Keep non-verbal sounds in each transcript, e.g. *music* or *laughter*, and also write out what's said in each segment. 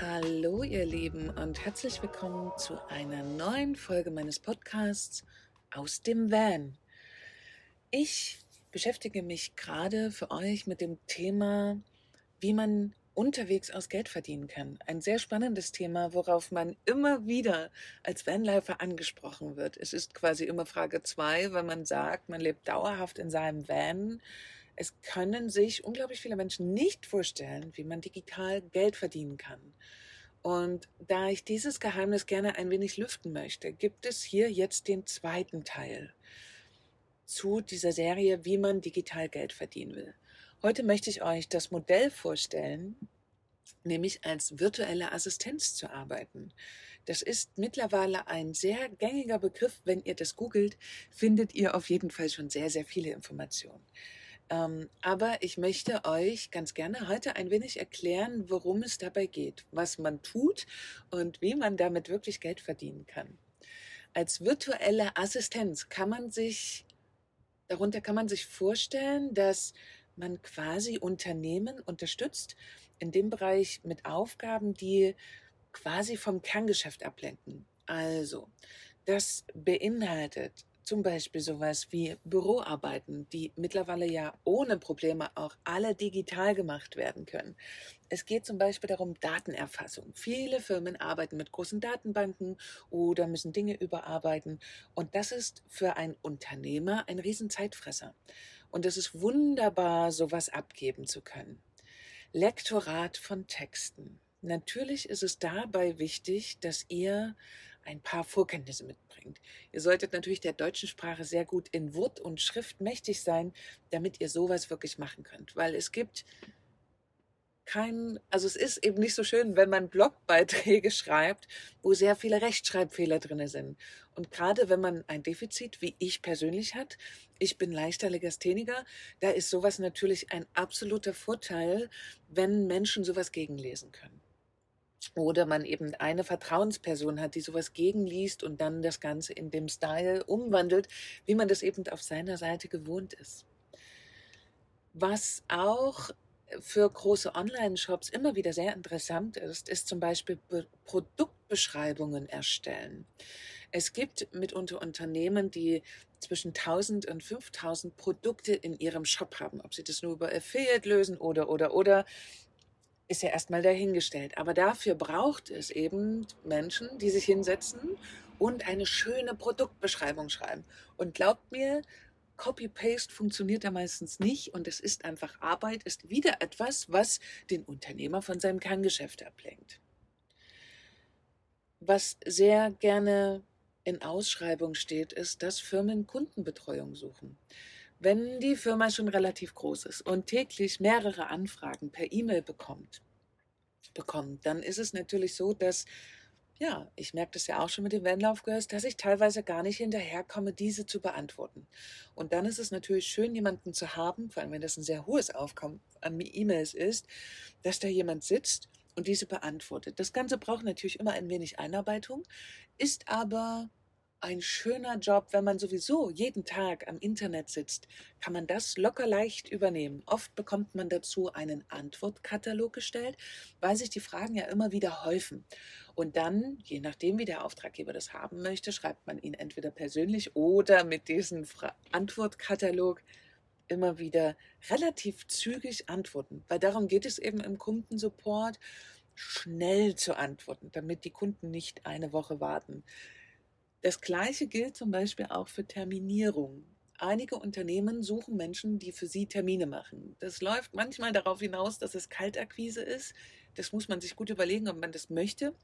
Hallo ihr Lieben und herzlich willkommen zu einer neuen Folge meines Podcasts aus dem Van. Ich beschäftige mich gerade für euch mit dem Thema, wie man unterwegs aus Geld verdienen kann. Ein sehr spannendes Thema, worauf man immer wieder als Vanlifer angesprochen wird. Es ist quasi immer Frage zwei, weil man sagt, man lebt dauerhaft in seinem Van. Es können sich unglaublich viele Menschen nicht vorstellen, wie man digital Geld verdienen kann. Und da ich dieses Geheimnis gerne ein wenig lüften möchte, gibt es hier jetzt den zweiten Teil zu dieser Serie, wie man digital Geld verdienen will. Heute möchte ich euch das Modell vorstellen, nämlich als virtuelle Assistenz zu arbeiten. Das ist mittlerweile ein sehr gängiger Begriff. Wenn ihr das googelt, findet ihr auf jeden Fall schon sehr, sehr viele Informationen. Ähm, aber ich möchte euch ganz gerne heute ein wenig erklären, worum es dabei geht, was man tut und wie man damit wirklich Geld verdienen kann. Als virtuelle Assistenz kann man sich, darunter kann man sich vorstellen, dass man quasi Unternehmen unterstützt in dem Bereich mit Aufgaben, die quasi vom Kerngeschäft ablenken. Also, das beinhaltet zum Beispiel sowas wie Büroarbeiten, die mittlerweile ja ohne Probleme auch alle digital gemacht werden können. Es geht zum Beispiel darum Datenerfassung. Viele Firmen arbeiten mit großen Datenbanken oder müssen Dinge überarbeiten. Und das ist für einen Unternehmer ein Riesenzeitfresser. Und es ist wunderbar, sowas abgeben zu können. Lektorat von Texten. Natürlich ist es dabei wichtig, dass ihr ein paar Vorkenntnisse mitbringt. Ihr solltet natürlich der deutschen Sprache sehr gut in Wort und Schrift mächtig sein, damit ihr sowas wirklich machen könnt. Weil es gibt kein, also es ist eben nicht so schön, wenn man Blogbeiträge *laughs* schreibt, wo sehr viele Rechtschreibfehler drin sind. Und gerade wenn man ein Defizit, wie ich persönlich hat, ich bin leichter Legastheniker, da ist sowas natürlich ein absoluter Vorteil, wenn Menschen sowas gegenlesen können. Oder man eben eine Vertrauensperson hat, die sowas gegenliest und dann das Ganze in dem Style umwandelt, wie man das eben auf seiner Seite gewohnt ist. Was auch für große Online-Shops immer wieder sehr interessant ist, ist zum Beispiel Be Produktbeschreibungen erstellen. Es gibt mitunter Unternehmen, die zwischen 1000 und 5000 Produkte in ihrem Shop haben. Ob sie das nur über Affiliate lösen oder, oder, oder ist ja erstmal dahingestellt. Aber dafür braucht es eben Menschen, die sich hinsetzen und eine schöne Produktbeschreibung schreiben. Und glaubt mir, Copy-Paste funktioniert da meistens nicht und es ist einfach Arbeit, ist wieder etwas, was den Unternehmer von seinem Kerngeschäft ablenkt. Was sehr gerne in Ausschreibung steht, ist, dass Firmen Kundenbetreuung suchen. Wenn die Firma schon relativ groß ist und täglich mehrere Anfragen per E-Mail bekommt, bekommt, dann ist es natürlich so, dass, ja, ich merke das ja auch schon mit dem Vanlaufkurs, dass ich teilweise gar nicht hinterherkomme, diese zu beantworten. Und dann ist es natürlich schön, jemanden zu haben, vor allem wenn das ein sehr hohes Aufkommen an E-Mails ist, dass da jemand sitzt und diese beantwortet. Das Ganze braucht natürlich immer ein wenig Einarbeitung, ist aber ein schöner Job, wenn man sowieso jeden Tag am Internet sitzt, kann man das locker leicht übernehmen. Oft bekommt man dazu einen Antwortkatalog gestellt, weil sich die Fragen ja immer wieder häufen. Und dann, je nachdem, wie der Auftraggeber das haben möchte, schreibt man ihn entweder persönlich oder mit diesem Antwortkatalog immer wieder relativ zügig antworten. Weil darum geht es eben im Kundensupport, schnell zu antworten, damit die Kunden nicht eine Woche warten. Das Gleiche gilt zum Beispiel auch für Terminierung. Einige Unternehmen suchen Menschen, die für sie Termine machen. Das läuft manchmal darauf hinaus, dass es Kaltakquise ist. Das muss man sich gut überlegen, ob man das möchte.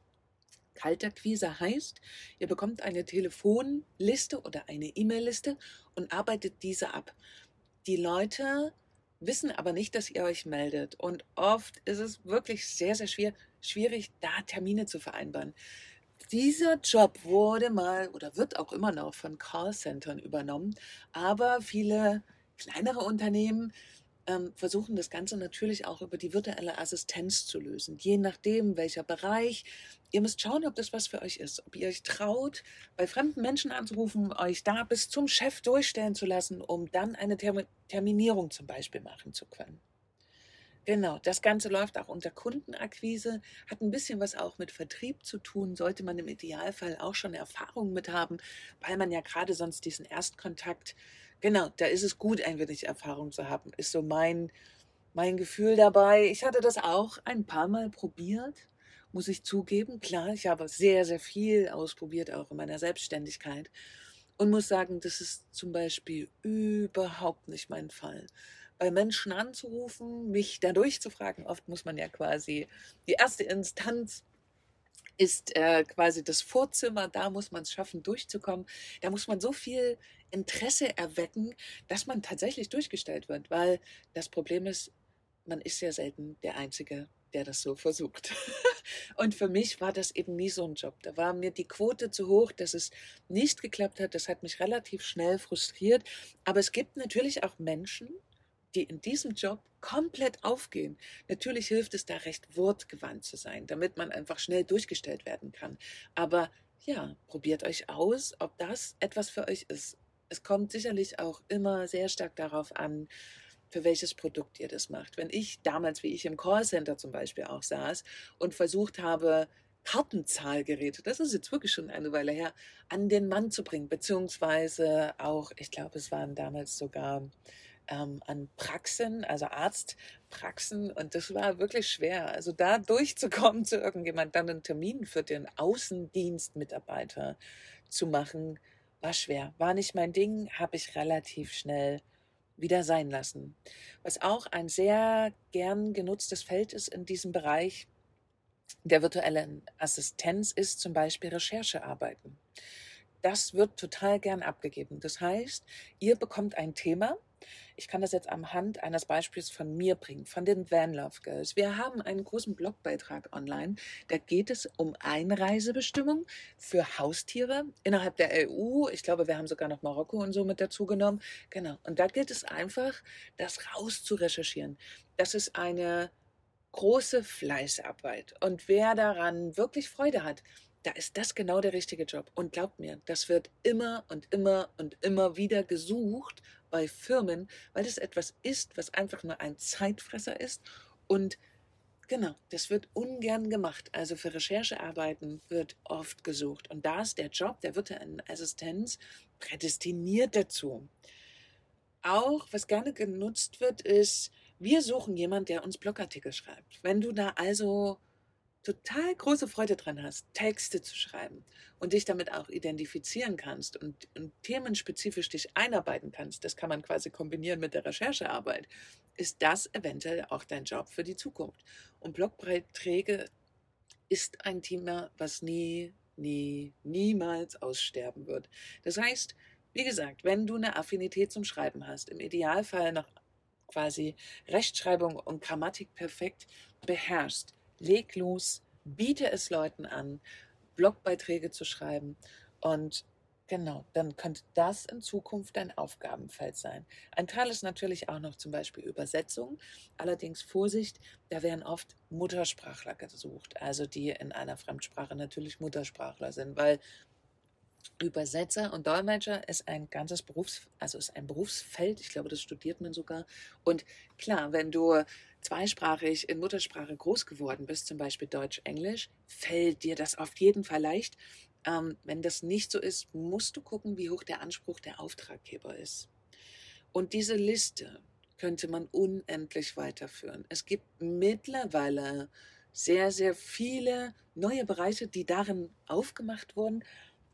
Kaltakquise heißt, ihr bekommt eine Telefonliste oder eine E-Mail-Liste und arbeitet diese ab. Die Leute wissen aber nicht, dass ihr euch meldet. Und oft ist es wirklich sehr, sehr schwer, schwierig, da Termine zu vereinbaren. Dieser Job wurde mal oder wird auch immer noch von Callcentern übernommen, aber viele kleinere Unternehmen ähm, versuchen das Ganze natürlich auch über die virtuelle Assistenz zu lösen, je nachdem welcher Bereich. Ihr müsst schauen, ob das was für euch ist, ob ihr euch traut, bei fremden Menschen anzurufen, euch da bis zum Chef durchstellen zu lassen, um dann eine Term Terminierung zum Beispiel machen zu können. Genau, das Ganze läuft auch unter Kundenakquise, hat ein bisschen was auch mit Vertrieb zu tun, sollte man im Idealfall auch schon Erfahrung mit haben, weil man ja gerade sonst diesen Erstkontakt, genau, da ist es gut, ein wenig Erfahrung zu haben, ist so mein, mein Gefühl dabei. Ich hatte das auch ein paar Mal probiert, muss ich zugeben. Klar, ich habe sehr, sehr viel ausprobiert, auch in meiner Selbstständigkeit. Und muss sagen, das ist zum Beispiel überhaupt nicht mein Fall bei Menschen anzurufen, mich da durchzufragen. Oft muss man ja quasi, die erste Instanz ist äh, quasi das Vorzimmer, da muss man es schaffen, durchzukommen. Da muss man so viel Interesse erwecken, dass man tatsächlich durchgestellt wird, weil das Problem ist, man ist ja selten der Einzige, der das so versucht. *laughs* Und für mich war das eben nie so ein Job. Da war mir die Quote zu hoch, dass es nicht geklappt hat. Das hat mich relativ schnell frustriert. Aber es gibt natürlich auch Menschen, die in diesem Job komplett aufgehen. Natürlich hilft es da recht wortgewandt zu sein, damit man einfach schnell durchgestellt werden kann. Aber ja, probiert euch aus, ob das etwas für euch ist. Es kommt sicherlich auch immer sehr stark darauf an, für welches Produkt ihr das macht. Wenn ich damals, wie ich im Callcenter zum Beispiel auch saß und versucht habe, Kartenzahlgeräte, das ist jetzt wirklich schon eine Weile her, an den Mann zu bringen, beziehungsweise auch, ich glaube, es waren damals sogar ähm, an Praxen, also Arztpraxen. Und das war wirklich schwer. Also da durchzukommen zu irgendjemand, dann einen Termin für den Außendienstmitarbeiter zu machen, war schwer. War nicht mein Ding, habe ich relativ schnell wieder sein lassen. Was auch ein sehr gern genutztes Feld ist in diesem Bereich der virtuellen Assistenz, ist zum Beispiel Recherchearbeiten. Das wird total gern abgegeben. Das heißt, ihr bekommt ein Thema, ich kann das jetzt am Hand eines Beispiels von mir bringen, von den Van Love Girls. Wir haben einen großen Blogbeitrag online. Da geht es um Einreisebestimmung für Haustiere innerhalb der EU. Ich glaube, wir haben sogar noch Marokko und so mit dazu genommen. Genau. Und da gilt es einfach, das raus zu recherchieren. Das ist eine große Fleißarbeit. Und wer daran wirklich Freude hat, da ist das genau der richtige Job. Und glaubt mir, das wird immer und immer und immer wieder gesucht bei Firmen, weil es etwas ist, was einfach nur ein Zeitfresser ist. Und genau, das wird ungern gemacht. Also für Recherchearbeiten wird oft gesucht. Und da ist der Job der virtuellen Assistenz prädestiniert dazu. Auch, was gerne genutzt wird, ist, wir suchen jemanden, der uns Blogartikel schreibt. Wenn du da also total große Freude dran hast, Texte zu schreiben und dich damit auch identifizieren kannst und, und, themenspezifisch dich einarbeiten kannst, das kann man quasi kombinieren mit der Recherchearbeit, ist das eventuell auch dein Job für die Zukunft. Und Blogbeiträge ist ein Thema, was nie, nie, niemals aussterben wird. Das heißt, wie gesagt, wenn du eine Affinität zum Schreiben hast, im Idealfall noch quasi Rechtschreibung und Grammatik perfekt beherrschst, leg los, biete es Leuten an, Blogbeiträge zu schreiben und Genau, dann könnte das in Zukunft dein Aufgabenfeld sein. Ein Teil ist natürlich auch noch zum Beispiel Übersetzung. Allerdings Vorsicht, da werden oft Muttersprachler gesucht, also die in einer Fremdsprache natürlich Muttersprachler sind, weil Übersetzer und Dolmetscher ist ein ganzes Berufs, also ist ein Berufsfeld. Ich glaube, das studiert man sogar. Und klar, wenn du zweisprachig in Muttersprache groß geworden bist, zum Beispiel Deutsch-Englisch, fällt dir das auf jeden Fall leicht. Ähm, wenn das nicht so ist, musst du gucken, wie hoch der Anspruch der Auftraggeber ist. Und diese Liste könnte man unendlich weiterführen. Es gibt mittlerweile sehr, sehr viele neue Bereiche, die darin aufgemacht wurden.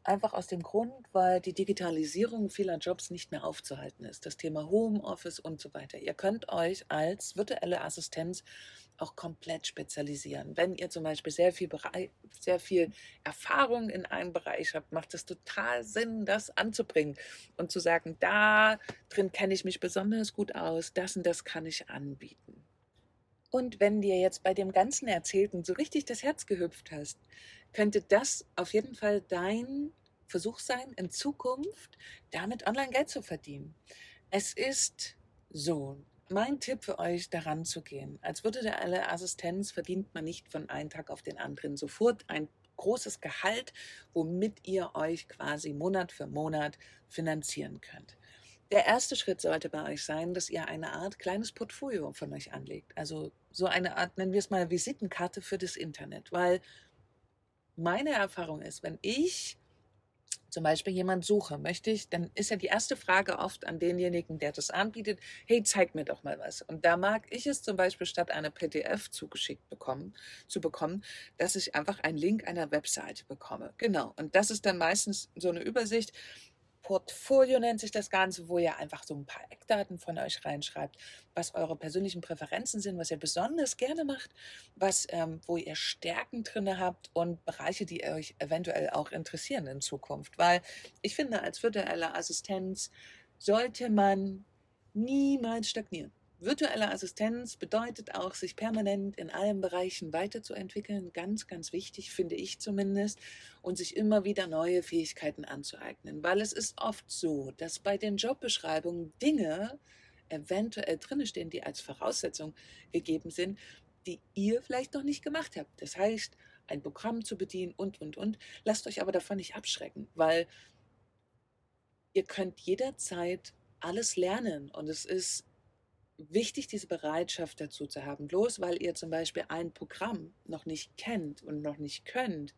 Einfach aus dem Grund, weil die Digitalisierung vieler Jobs nicht mehr aufzuhalten ist. Das Thema Homeoffice und so weiter. Ihr könnt euch als virtuelle Assistenz auch komplett spezialisieren. Wenn ihr zum Beispiel sehr viel, sehr viel Erfahrung in einem Bereich habt, macht es total Sinn, das anzubringen und zu sagen, da drin kenne ich mich besonders gut aus, das und das kann ich anbieten. Und wenn dir jetzt bei dem ganzen Erzählten so richtig das Herz gehüpft hast, könnte das auf jeden Fall dein Versuch sein, in Zukunft damit online Geld zu verdienen. Es ist so, mein Tipp für euch, daran zu gehen. Als virtuelle Assistenz verdient man nicht von einem Tag auf den anderen sofort ein großes Gehalt, womit ihr euch quasi Monat für Monat finanzieren könnt. der erste Schritt sollte bei euch sein, dass ihr eine Art kleines Portfolio von euch anlegt. Also so eine Art, nennen wir es mal, Visitenkarte für das Internet. Weil meine Erfahrung ist, wenn ich zum Beispiel jemand suche, möchte ich, dann ist ja die erste Frage oft an denjenigen, der das anbietet, hey, zeig mir doch mal was. Und da mag ich es zum Beispiel statt einer PDF zugeschickt bekommen, zu bekommen, dass ich einfach einen Link einer Webseite bekomme. Genau. Und das ist dann meistens so eine Übersicht. Portfolio nennt sich das Ganze, wo ihr einfach so ein paar Eckdaten von euch reinschreibt, was eure persönlichen Präferenzen sind, was ihr besonders gerne macht, was, ähm, wo ihr Stärken drin habt und Bereiche, die euch eventuell auch interessieren in Zukunft. Weil ich finde, als virtuelle Assistenz sollte man niemals stagnieren. Virtuelle Assistenz bedeutet auch, sich permanent in allen Bereichen weiterzuentwickeln. Ganz, ganz wichtig, finde ich zumindest. Und sich immer wieder neue Fähigkeiten anzueignen. Weil es ist oft so, dass bei den Jobbeschreibungen Dinge eventuell drinstehen, die als Voraussetzung gegeben sind, die ihr vielleicht noch nicht gemacht habt. Das heißt, ein Programm zu bedienen und, und, und. Lasst euch aber davon nicht abschrecken, weil ihr könnt jederzeit alles lernen und es ist wichtig, diese Bereitschaft dazu zu haben. Bloß weil ihr zum Beispiel ein Programm noch nicht kennt und noch nicht könnt,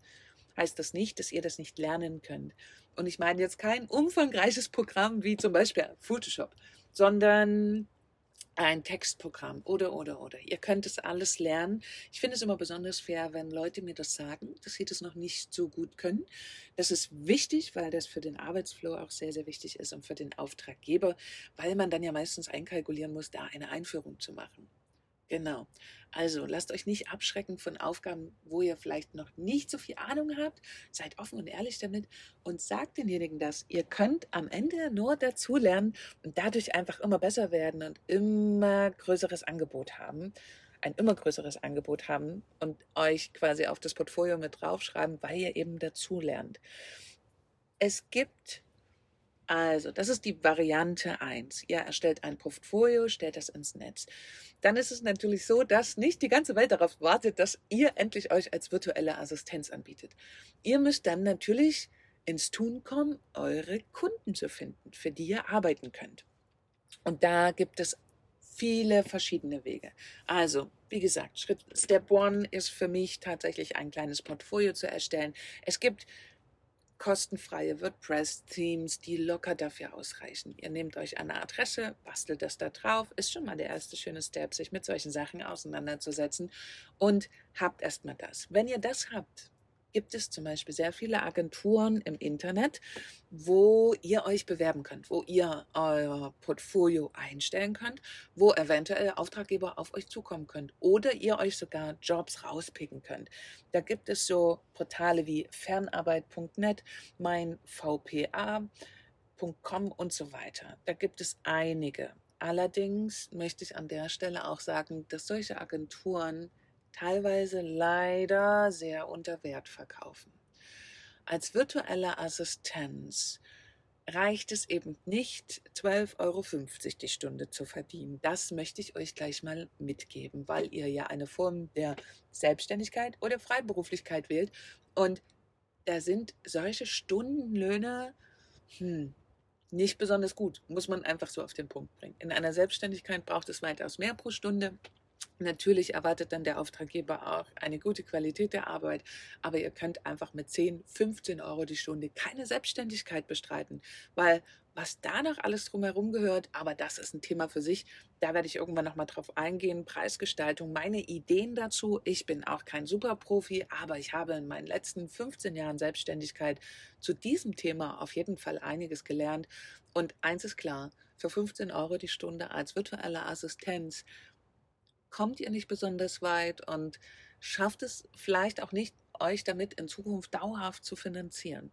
heißt das nicht, dass ihr das nicht lernen könnt. Und ich meine jetzt kein umfangreiches Programm wie zum Beispiel Photoshop, sondern ein Textprogramm oder, oder, oder. Ihr könnt es alles lernen. Ich finde es immer besonders fair, wenn Leute mir das sagen, dass sie das noch nicht so gut können. Das ist wichtig, weil das für den Arbeitsflow auch sehr, sehr wichtig ist und für den Auftraggeber, weil man dann ja meistens einkalkulieren muss, da eine Einführung zu machen. Genau. Also lasst euch nicht abschrecken von Aufgaben, wo ihr vielleicht noch nicht so viel Ahnung habt. Seid offen und ehrlich damit und sagt denjenigen das. Ihr könnt am Ende nur dazulernen und dadurch einfach immer besser werden und immer größeres Angebot haben. Ein immer größeres Angebot haben und euch quasi auf das Portfolio mit draufschreiben, weil ihr eben dazulernt. Es gibt also, das ist die Variante 1. Ihr erstellt ein Portfolio, stellt das ins Netz. Dann ist es natürlich so, dass nicht die ganze Welt darauf wartet, dass ihr endlich euch als virtuelle Assistenz anbietet. Ihr müsst dann natürlich ins Tun kommen, eure Kunden zu finden, für die ihr arbeiten könnt. Und da gibt es viele verschiedene Wege. Also, wie gesagt, Schritt Step One ist für mich tatsächlich ein kleines Portfolio zu erstellen. Es gibt kostenfreie WordPress-Themes, die locker dafür ausreichen. Ihr nehmt euch eine Adresse, bastelt das da drauf, ist schon mal der erste schöne Step, sich mit solchen Sachen auseinanderzusetzen und habt erstmal das. Wenn ihr das habt, gibt es zum Beispiel sehr viele Agenturen im Internet, wo ihr euch bewerben könnt, wo ihr euer Portfolio einstellen könnt, wo eventuell Auftraggeber auf euch zukommen könnt oder ihr euch sogar Jobs rauspicken könnt. Da gibt es so Portale wie fernarbeit.net, mein VPA.com und so weiter. Da gibt es einige. Allerdings möchte ich an der Stelle auch sagen, dass solche Agenturen teilweise leider sehr unter Wert verkaufen. Als virtuelle Assistenz reicht es eben nicht, 12,50 Euro die Stunde zu verdienen. Das möchte ich euch gleich mal mitgeben, weil ihr ja eine Form der Selbstständigkeit oder Freiberuflichkeit wählt. Und da sind solche Stundenlöhne hm, nicht besonders gut, muss man einfach so auf den Punkt bringen. In einer Selbstständigkeit braucht es weitaus mehr pro Stunde. Natürlich erwartet dann der Auftraggeber auch eine gute Qualität der Arbeit, aber ihr könnt einfach mit 10, 15 Euro die Stunde keine Selbstständigkeit bestreiten, weil was da noch alles drumherum gehört, aber das ist ein Thema für sich, da werde ich irgendwann nochmal drauf eingehen. Preisgestaltung, meine Ideen dazu. Ich bin auch kein Superprofi, aber ich habe in meinen letzten 15 Jahren Selbstständigkeit zu diesem Thema auf jeden Fall einiges gelernt. Und eins ist klar, für 15 Euro die Stunde als virtuelle Assistenz kommt ihr nicht besonders weit und schafft es vielleicht auch nicht, euch damit in Zukunft dauerhaft zu finanzieren.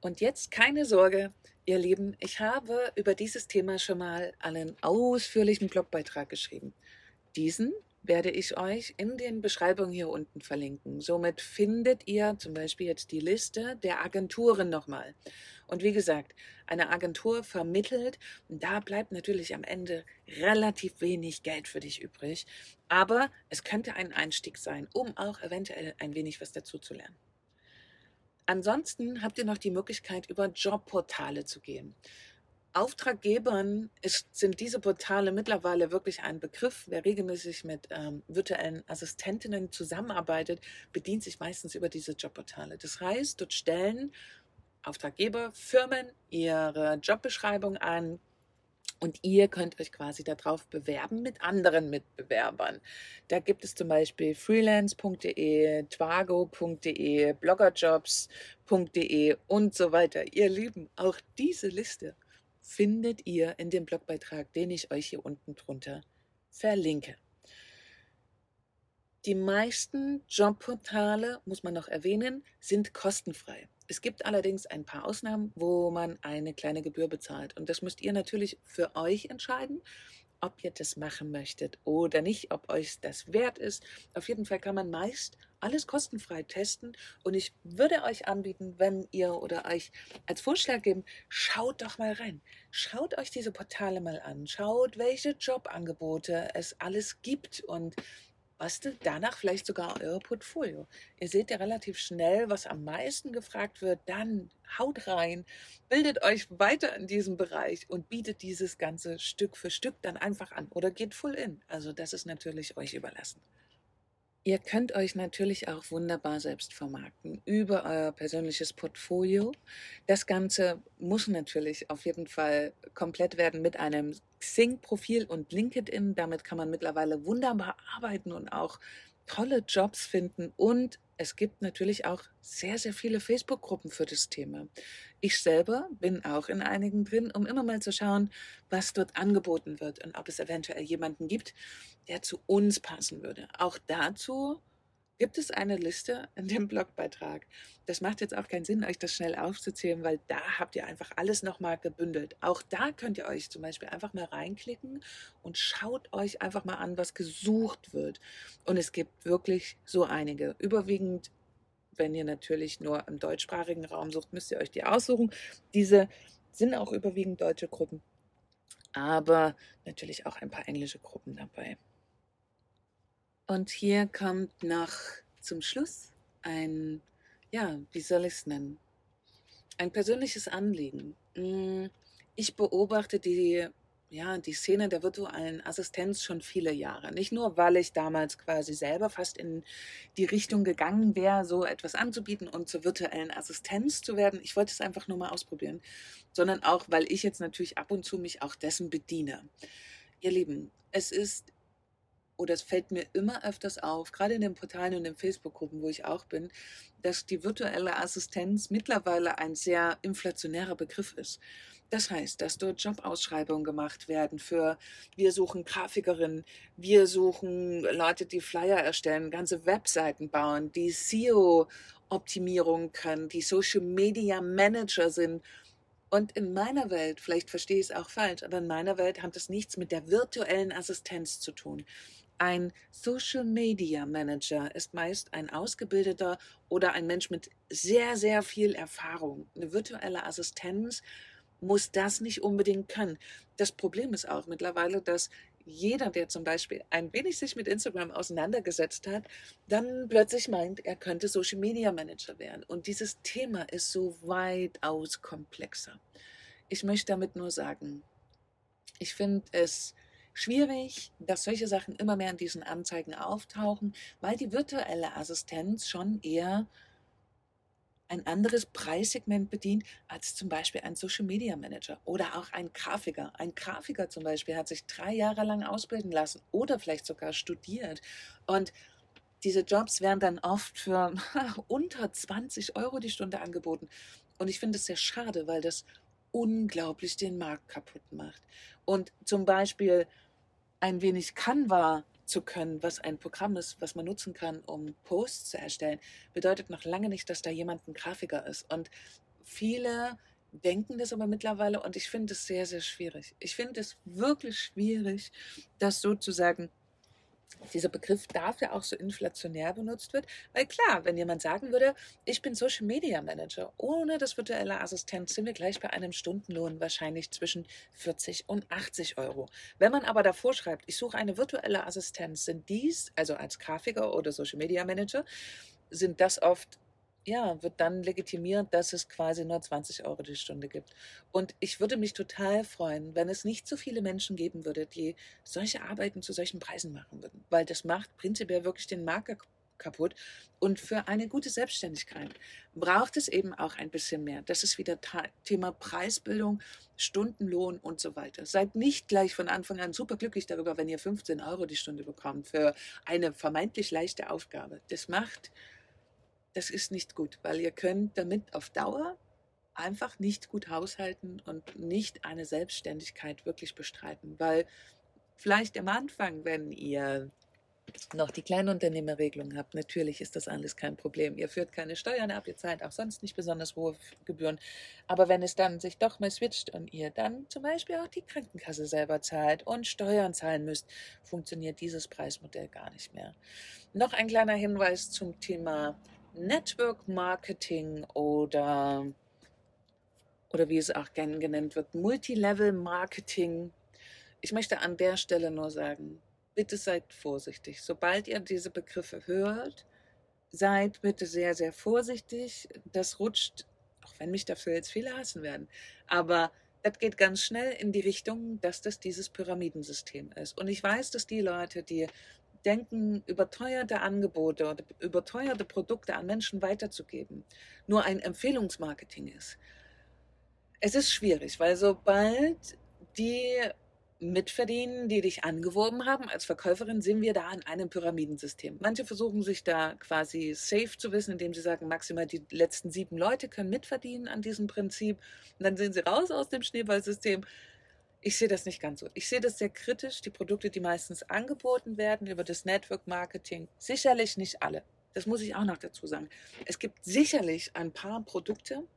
Und jetzt keine Sorge, ihr Lieben, ich habe über dieses Thema schon mal einen ausführlichen Blogbeitrag geschrieben. Diesen werde ich euch in den Beschreibungen hier unten verlinken. Somit findet ihr zum Beispiel jetzt die Liste der Agenturen nochmal. Und wie gesagt, eine Agentur vermittelt, da bleibt natürlich am Ende relativ wenig Geld für dich übrig. Aber es könnte ein Einstieg sein, um auch eventuell ein wenig was dazu zu lernen. Ansonsten habt ihr noch die Möglichkeit, über Jobportale zu gehen. Auftraggebern ist, sind diese Portale mittlerweile wirklich ein Begriff. Wer regelmäßig mit ähm, virtuellen Assistentinnen zusammenarbeitet, bedient sich meistens über diese Jobportale. Das heißt, dort stellen Auftraggeber, Firmen ihre Jobbeschreibung an, und ihr könnt euch quasi darauf bewerben mit anderen Mitbewerbern. Da gibt es zum Beispiel freelance.de, twago.de, bloggerjobs.de und so weiter. Ihr Lieben, auch diese Liste findet ihr in dem Blogbeitrag, den ich euch hier unten drunter verlinke. Die meisten Jobportale, muss man noch erwähnen, sind kostenfrei. Es gibt allerdings ein paar Ausnahmen, wo man eine kleine Gebühr bezahlt. Und das müsst ihr natürlich für euch entscheiden, ob ihr das machen möchtet oder nicht, ob euch das wert ist. Auf jeden Fall kann man meist alles kostenfrei testen. Und ich würde euch anbieten, wenn ihr oder euch als Vorschlag geben, schaut doch mal rein. Schaut euch diese Portale mal an. Schaut, welche Jobangebote es alles gibt und bastelt danach vielleicht sogar euer Portfolio. Ihr seht ja relativ schnell, was am meisten gefragt wird. Dann haut rein, bildet euch weiter in diesem Bereich und bietet dieses Ganze Stück für Stück dann einfach an oder geht full in. Also das ist natürlich euch überlassen. Ihr könnt euch natürlich auch wunderbar selbst vermarkten über euer persönliches Portfolio. Das Ganze muss natürlich auf jeden Fall komplett werden mit einem Xing-Profil und LinkedIn. Damit kann man mittlerweile wunderbar arbeiten und auch tolle Jobs finden. Und es gibt natürlich auch sehr, sehr viele Facebook-Gruppen für das Thema. Ich selber bin auch in einigen drin, um immer mal zu schauen, was dort angeboten wird und ob es eventuell jemanden gibt, der zu uns passen würde. Auch dazu gibt es eine Liste in dem Blogbeitrag. Das macht jetzt auch keinen Sinn, euch das schnell aufzuzählen, weil da habt ihr einfach alles nochmal gebündelt. Auch da könnt ihr euch zum Beispiel einfach mal reinklicken und schaut euch einfach mal an, was gesucht wird. Und es gibt wirklich so einige. Überwiegend, wenn ihr natürlich nur im deutschsprachigen Raum sucht, müsst ihr euch die aussuchen. Diese sind auch überwiegend deutsche Gruppen, aber natürlich auch ein paar englische Gruppen dabei. Und hier kommt noch zum Schluss ein, ja, wie soll ich es nennen? Ein persönliches Anliegen. Hm, ich beobachte die, ja, die Szene der virtuellen Assistenz schon viele Jahre. Nicht nur, weil ich damals quasi selber fast in die Richtung gegangen wäre, so etwas anzubieten und zur virtuellen Assistenz zu werden. Ich wollte es einfach nur mal ausprobieren, sondern auch, weil ich jetzt natürlich ab und zu mich auch dessen bediene. Ihr Lieben, es ist oder es fällt mir immer öfters auf, gerade in den Portalen und den Facebook-Gruppen, wo ich auch bin, dass die virtuelle Assistenz mittlerweile ein sehr inflationärer Begriff ist. Das heißt, dass dort Jobausschreibungen gemacht werden für, wir suchen Grafikerinnen, wir suchen Leute, die Flyer erstellen, ganze Webseiten bauen, die SEO-Optimierung können, die Social Media Manager sind. Und in meiner Welt, vielleicht verstehe ich es auch falsch, aber in meiner Welt hat es nichts mit der virtuellen Assistenz zu tun. Ein Social Media Manager ist meist ein ausgebildeter oder ein Mensch mit sehr, sehr viel Erfahrung. Eine virtuelle Assistenz muss das nicht unbedingt können. Das Problem ist auch mittlerweile, dass jeder, der zum Beispiel ein wenig sich mit Instagram auseinandergesetzt hat, dann plötzlich meint, er könnte Social Media Manager werden. Und dieses Thema ist so weitaus komplexer. Ich möchte damit nur sagen, ich finde es schwierig, dass solche Sachen immer mehr in diesen Anzeigen auftauchen, weil die virtuelle Assistenz schon eher ein anderes Preissegment bedient als zum Beispiel ein Social Media Manager oder auch ein Grafiker. Ein Grafiker zum Beispiel hat sich drei Jahre lang ausbilden lassen oder vielleicht sogar studiert. Und diese Jobs werden dann oft für *laughs* unter 20 Euro die Stunde angeboten. Und ich finde es sehr schade, weil das unglaublich den Markt kaputt macht. Und zum Beispiel ein wenig Canva zu können, was ein Programm ist, was man nutzen kann, um Posts zu erstellen, bedeutet noch lange nicht, dass da jemand ein Grafiker ist. Und viele denken das aber mittlerweile und ich finde es sehr, sehr schwierig. Ich finde es wirklich schwierig, das sozusagen dieser Begriff dafür auch so inflationär benutzt wird. Weil klar, wenn jemand sagen würde, ich bin Social Media Manager, ohne das virtuelle Assistenz sind wir gleich bei einem Stundenlohn wahrscheinlich zwischen 40 und 80 Euro. Wenn man aber davor schreibt, ich suche eine virtuelle Assistenz, sind dies, also als Grafiker oder Social Media Manager, sind das oft ja, wird dann legitimiert, dass es quasi nur 20 Euro die Stunde gibt. Und ich würde mich total freuen, wenn es nicht so viele Menschen geben würde, die solche Arbeiten zu solchen Preisen machen würden. Weil das macht prinzipiell wirklich den Markt kaputt. Und für eine gute Selbstständigkeit braucht es eben auch ein bisschen mehr. Das ist wieder Thema Preisbildung, Stundenlohn und so weiter. Seid nicht gleich von Anfang an super glücklich darüber, wenn ihr 15 Euro die Stunde bekommt für eine vermeintlich leichte Aufgabe. Das macht das ist nicht gut, weil ihr könnt damit auf Dauer einfach nicht gut haushalten und nicht eine Selbstständigkeit wirklich bestreiten, weil vielleicht am Anfang, wenn ihr noch die Kleinunternehmerregelung habt, natürlich ist das alles kein Problem. Ihr führt keine Steuern ab, ihr zahlt auch sonst nicht besonders hohe Gebühren. Aber wenn es dann sich doch mal switcht und ihr dann zum Beispiel auch die Krankenkasse selber zahlt und Steuern zahlen müsst, funktioniert dieses Preismodell gar nicht mehr. Noch ein kleiner Hinweis zum Thema Network Marketing oder, oder wie es auch gerne genannt wird, Multilevel Marketing. Ich möchte an der Stelle nur sagen, bitte seid vorsichtig. Sobald ihr diese Begriffe hört, seid bitte sehr, sehr vorsichtig. Das rutscht, auch wenn mich dafür jetzt viele hassen werden, aber das geht ganz schnell in die Richtung, dass das dieses Pyramidensystem ist. Und ich weiß, dass die Leute, die denken, überteuerte Angebote oder überteuerte Produkte an Menschen weiterzugeben, nur ein Empfehlungsmarketing ist. Es ist schwierig, weil sobald die mitverdienen, die dich angeworben haben als Verkäuferin, sind wir da an einem Pyramidensystem. Manche versuchen sich da quasi safe zu wissen, indem sie sagen, maximal die letzten sieben Leute können mitverdienen an diesem Prinzip. Und dann sind sie raus aus dem Schneeballsystem. Ich sehe das nicht ganz so. Ich sehe das sehr kritisch. Die Produkte, die meistens angeboten werden über das Network Marketing, sicherlich nicht alle. Das muss ich auch noch dazu sagen. Es gibt sicherlich ein paar Produkte,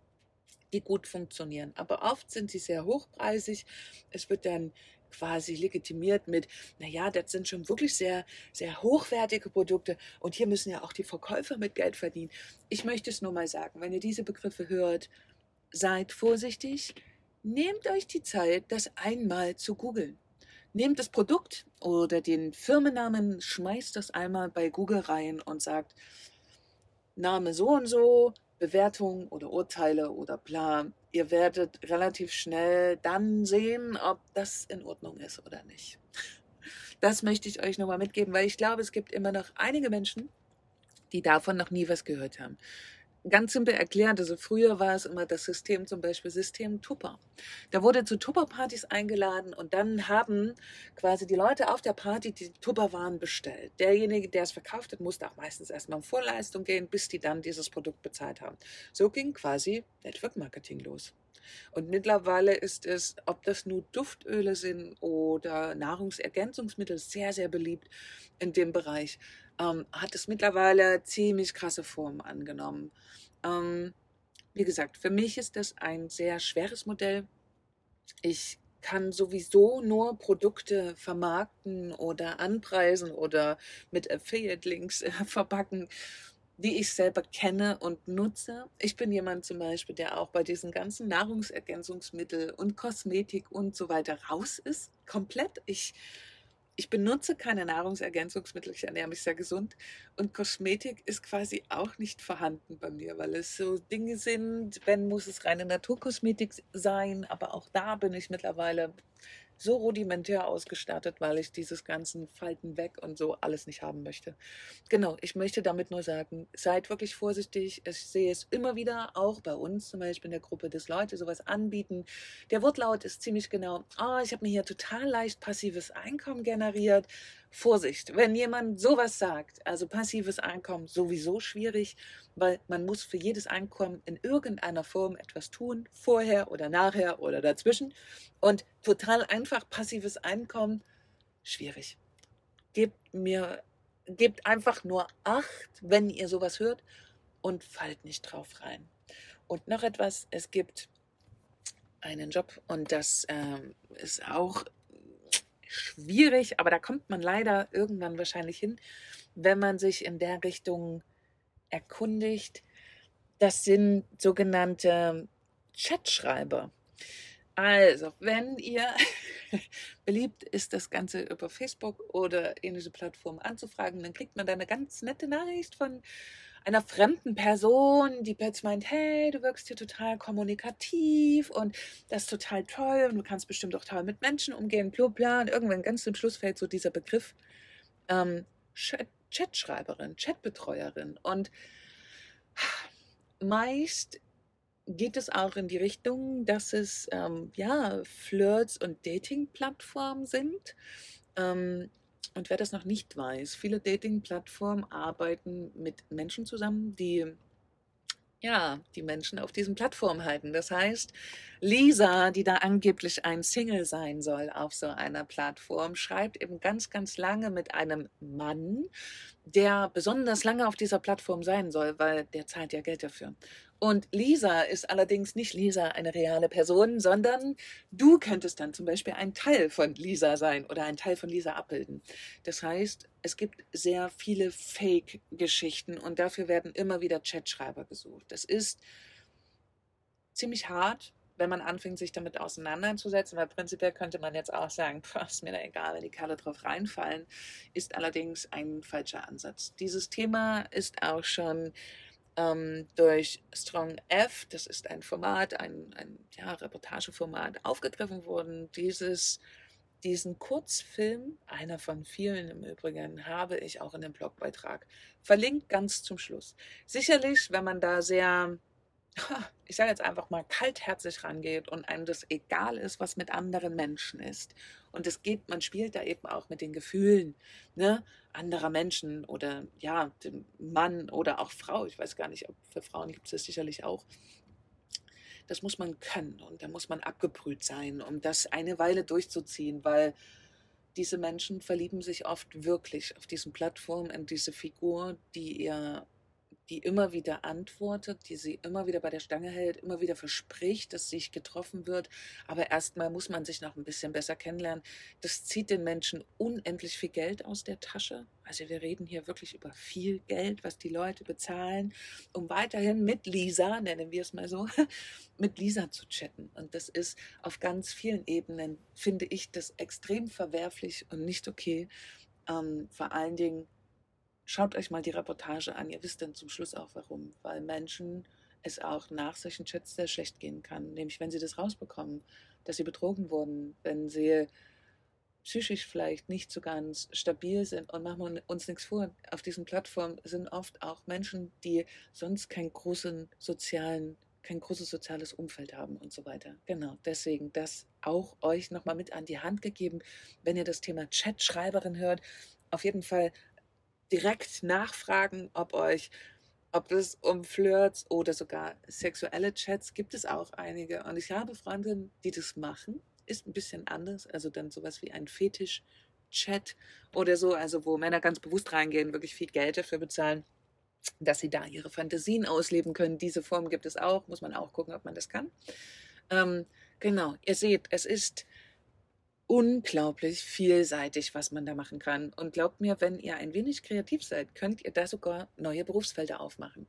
die gut funktionieren, aber oft sind sie sehr hochpreisig. Es wird dann quasi legitimiert mit, naja, das sind schon wirklich sehr, sehr hochwertige Produkte und hier müssen ja auch die Verkäufer mit Geld verdienen. Ich möchte es nur mal sagen, wenn ihr diese Begriffe hört, seid vorsichtig, Nehmt euch die Zeit, das einmal zu googeln. Nehmt das Produkt oder den Firmennamen, schmeißt das einmal bei Google rein und sagt, Name so und so, Bewertung oder Urteile oder bla. Ihr werdet relativ schnell dann sehen, ob das in Ordnung ist oder nicht. Das möchte ich euch nochmal mitgeben, weil ich glaube, es gibt immer noch einige Menschen, die davon noch nie was gehört haben ganz simpel erklärt, also früher war es immer das System, zum Beispiel System Tupper. Da wurde zu Tupper-Partys eingeladen und dann haben quasi die Leute auf der Party die Tupperwaren bestellt. Derjenige, der es verkauft hat, musste auch meistens erstmal in Vorleistung gehen, bis die dann dieses Produkt bezahlt haben. So ging quasi Network Marketing los. Und mittlerweile ist es, ob das nur Duftöle sind oder Nahrungsergänzungsmittel, sehr, sehr beliebt in dem Bereich ähm, hat es mittlerweile ziemlich krasse Formen angenommen. Ähm, wie gesagt, für mich ist das ein sehr schweres Modell. Ich kann sowieso nur Produkte vermarkten oder anpreisen oder mit Affiliate-Links äh, *laughs* verpacken, die ich selber kenne und nutze. Ich bin jemand zum Beispiel, der auch bei diesen ganzen Nahrungsergänzungsmittel und Kosmetik und so weiter raus ist. Komplett. Ich ich benutze keine Nahrungsergänzungsmittel, ich ernähre mich sehr gesund. Und Kosmetik ist quasi auch nicht vorhanden bei mir, weil es so Dinge sind, wenn muss es reine Naturkosmetik sein, aber auch da bin ich mittlerweile so rudimentär ausgestattet, weil ich dieses ganzen Falten weg und so alles nicht haben möchte. Genau, ich möchte damit nur sagen, seid wirklich vorsichtig. Ich sehe es immer wieder, auch bei uns zum Beispiel in der Gruppe, dass Leute sowas anbieten. Der Wortlaut ist ziemlich genau, oh, ich habe mir hier total leicht passives Einkommen generiert Vorsicht, wenn jemand sowas sagt, also passives Einkommen sowieso schwierig, weil man muss für jedes Einkommen in irgendeiner Form etwas tun, vorher oder nachher oder dazwischen. Und total einfach passives Einkommen, schwierig. Gebt mir, gebt einfach nur Acht, wenn ihr sowas hört und fallt nicht drauf rein. Und noch etwas, es gibt einen Job und das ähm, ist auch schwierig, aber da kommt man leider irgendwann wahrscheinlich hin, wenn man sich in der Richtung erkundigt. Das sind sogenannte Chatschreiber. Also, wenn ihr *laughs* beliebt ist, das Ganze über Facebook oder ähnliche Plattformen anzufragen, dann kriegt man da eine ganz nette Nachricht von einer fremden Person, die plötzlich meint, hey, du wirkst hier total kommunikativ und das ist total toll und du kannst bestimmt auch toll mit Menschen umgehen, bla bla. Und irgendwann ganz zum Schluss fällt so dieser Begriff ähm, Chatschreiberin, Chatbetreuerin. Und meist geht es auch in die Richtung, dass es ähm, ja Flirts und Dating-Plattformen sind. Ähm, und wer das noch nicht weiß, viele Dating-Plattformen arbeiten mit Menschen zusammen, die ja, die Menschen auf diesen Plattformen halten. Das heißt, Lisa, die da angeblich ein Single sein soll auf so einer Plattform, schreibt eben ganz, ganz lange mit einem Mann, der besonders lange auf dieser Plattform sein soll, weil der zahlt ja Geld dafür. Und Lisa ist allerdings nicht Lisa eine reale Person, sondern du könntest dann zum Beispiel ein Teil von Lisa sein oder ein Teil von Lisa abbilden. Das heißt, es gibt sehr viele Fake-Geschichten und dafür werden immer wieder Chatschreiber gesucht. Das ist ziemlich hart, wenn man anfängt, sich damit auseinanderzusetzen, weil prinzipiell könnte man jetzt auch sagen, ist mir da egal, wenn die Kerle drauf reinfallen, ist allerdings ein falscher Ansatz. Dieses Thema ist auch schon ähm, durch Strong F, das ist ein Format, ein, ein ja, Reportageformat, aufgegriffen worden. Dieses, diesen Kurzfilm, einer von vielen im Übrigen, habe ich auch in dem Blogbeitrag verlinkt, ganz zum Schluss. Sicherlich, wenn man da sehr ich sage jetzt einfach mal, kaltherzig rangeht und einem das egal ist, was mit anderen Menschen ist. Und es geht, man spielt da eben auch mit den Gefühlen ne, anderer Menschen oder ja, dem Mann oder auch Frau. Ich weiß gar nicht, ob für Frauen gibt es das sicherlich auch. Das muss man können und da muss man abgebrüht sein, um das eine Weile durchzuziehen, weil diese Menschen verlieben sich oft wirklich auf diesen Plattformen in diese Figur, die ihr die immer wieder antwortet, die sie immer wieder bei der Stange hält, immer wieder verspricht, dass sich getroffen wird. Aber erstmal muss man sich noch ein bisschen besser kennenlernen. Das zieht den Menschen unendlich viel Geld aus der Tasche. Also wir reden hier wirklich über viel Geld, was die Leute bezahlen, um weiterhin mit Lisa, nennen wir es mal so, *laughs* mit Lisa zu chatten. Und das ist auf ganz vielen Ebenen, finde ich, das extrem verwerflich und nicht okay. Ähm, vor allen Dingen Schaut euch mal die Reportage an. Ihr wisst dann zum Schluss auch warum. Weil Menschen es auch nach solchen Chats sehr schlecht gehen kann. Nämlich, wenn sie das rausbekommen, dass sie betrogen wurden, wenn sie psychisch vielleicht nicht so ganz stabil sind. Und machen wir uns nichts vor. Auf diesen Plattformen sind oft auch Menschen, die sonst keinen großen sozialen kein großes soziales Umfeld haben und so weiter. Genau, deswegen das auch euch nochmal mit an die Hand gegeben, wenn ihr das Thema Chatschreiberin hört. Auf jeden Fall direkt nachfragen, ob euch, ob es um Flirts oder sogar sexuelle Chats gibt es auch einige. Und ich habe Freundinnen, die das machen. Ist ein bisschen anders. Also dann sowas wie ein Fetisch-Chat oder so, also wo Männer ganz bewusst reingehen, wirklich viel Geld dafür bezahlen, dass sie da ihre Fantasien ausleben können. Diese Form gibt es auch. Muss man auch gucken, ob man das kann. Ähm, genau, ihr seht, es ist unglaublich vielseitig, was man da machen kann. Und glaubt mir, wenn ihr ein wenig kreativ seid, könnt ihr da sogar neue Berufsfelder aufmachen.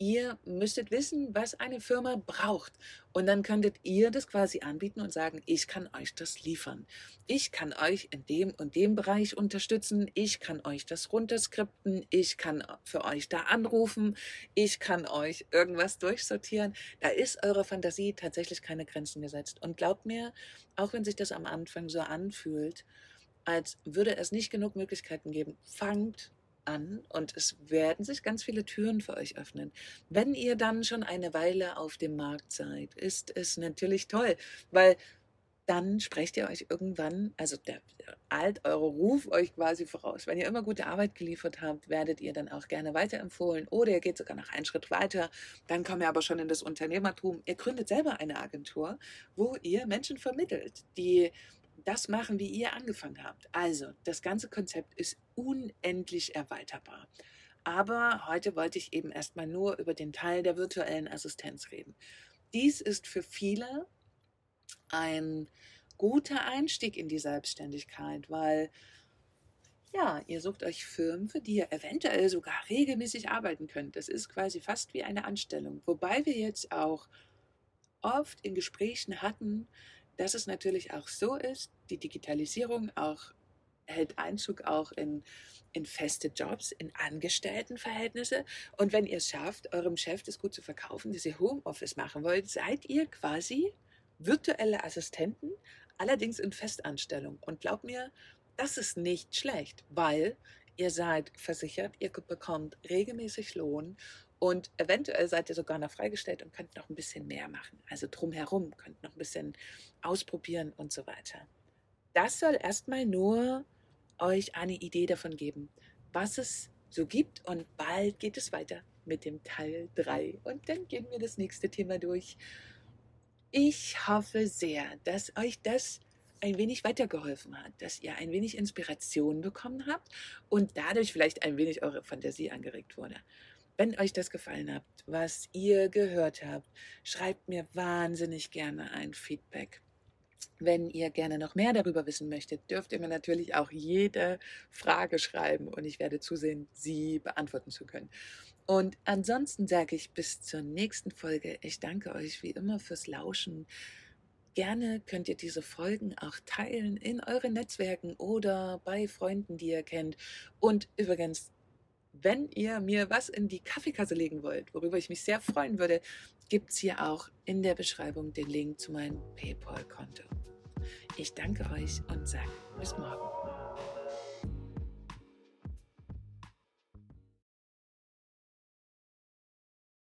Ihr müsstet wissen, was eine Firma braucht. Und dann könntet ihr das quasi anbieten und sagen, ich kann euch das liefern. Ich kann euch in dem und dem Bereich unterstützen. Ich kann euch das runterskripten. Ich kann für euch da anrufen. Ich kann euch irgendwas durchsortieren. Da ist eure Fantasie tatsächlich keine Grenzen gesetzt. Und glaubt mir, auch wenn sich das am Anfang so anfühlt, als würde es nicht genug Möglichkeiten geben, fangt an und es werden sich ganz viele Türen für euch öffnen. Wenn ihr dann schon eine Weile auf dem Markt seid, ist es natürlich toll, weil dann sprecht ihr euch irgendwann, also der, alt eure Ruf euch quasi voraus. Wenn ihr immer gute Arbeit geliefert habt, werdet ihr dann auch gerne weiterempfohlen oder ihr geht sogar noch einen Schritt weiter. Dann kommt ihr aber schon in das Unternehmertum. Ihr gründet selber eine Agentur, wo ihr Menschen vermittelt, die das machen, wie ihr angefangen habt. Also, das ganze Konzept ist unendlich erweiterbar. Aber heute wollte ich eben erstmal nur über den Teil der virtuellen Assistenz reden. Dies ist für viele ein guter Einstieg in die Selbstständigkeit, weil ja, ihr sucht euch Firmen, für die ihr eventuell sogar regelmäßig arbeiten könnt. Das ist quasi fast wie eine Anstellung. Wobei wir jetzt auch oft in Gesprächen hatten, dass es natürlich auch so ist, die Digitalisierung auch hält Einzug auch in, in feste Jobs, in Angestelltenverhältnisse. Und wenn ihr es schafft, eurem Chef das gut zu verkaufen, dass ihr Homeoffice machen wollt, seid ihr quasi virtuelle Assistenten, allerdings in Festanstellung. Und glaubt mir, das ist nicht schlecht, weil ihr seid versichert, ihr bekommt regelmäßig Lohn und eventuell seid ihr sogar noch freigestellt und könnt noch ein bisschen mehr machen. Also drumherum, könnt noch ein bisschen ausprobieren und so weiter. Das soll erstmal nur euch eine Idee davon geben, was es so gibt. Und bald geht es weiter mit dem Teil 3. Und dann gehen wir das nächste Thema durch. Ich hoffe sehr, dass euch das ein wenig weitergeholfen hat, dass ihr ein wenig Inspiration bekommen habt und dadurch vielleicht ein wenig eure Fantasie angeregt wurde. Wenn euch das gefallen hat, was ihr gehört habt, schreibt mir wahnsinnig gerne ein Feedback. Wenn ihr gerne noch mehr darüber wissen möchtet, dürft ihr mir natürlich auch jede Frage schreiben und ich werde zusehen, sie beantworten zu können. Und ansonsten sage ich bis zur nächsten Folge. Ich danke euch wie immer fürs Lauschen. Gerne könnt ihr diese Folgen auch teilen in euren Netzwerken oder bei Freunden, die ihr kennt. Und übrigens, wenn ihr mir was in die Kaffeekasse legen wollt, worüber ich mich sehr freuen würde, gibt es hier auch in der Beschreibung den Link zu meinem PayPal-Konto. Ich danke euch und sage bis morgen.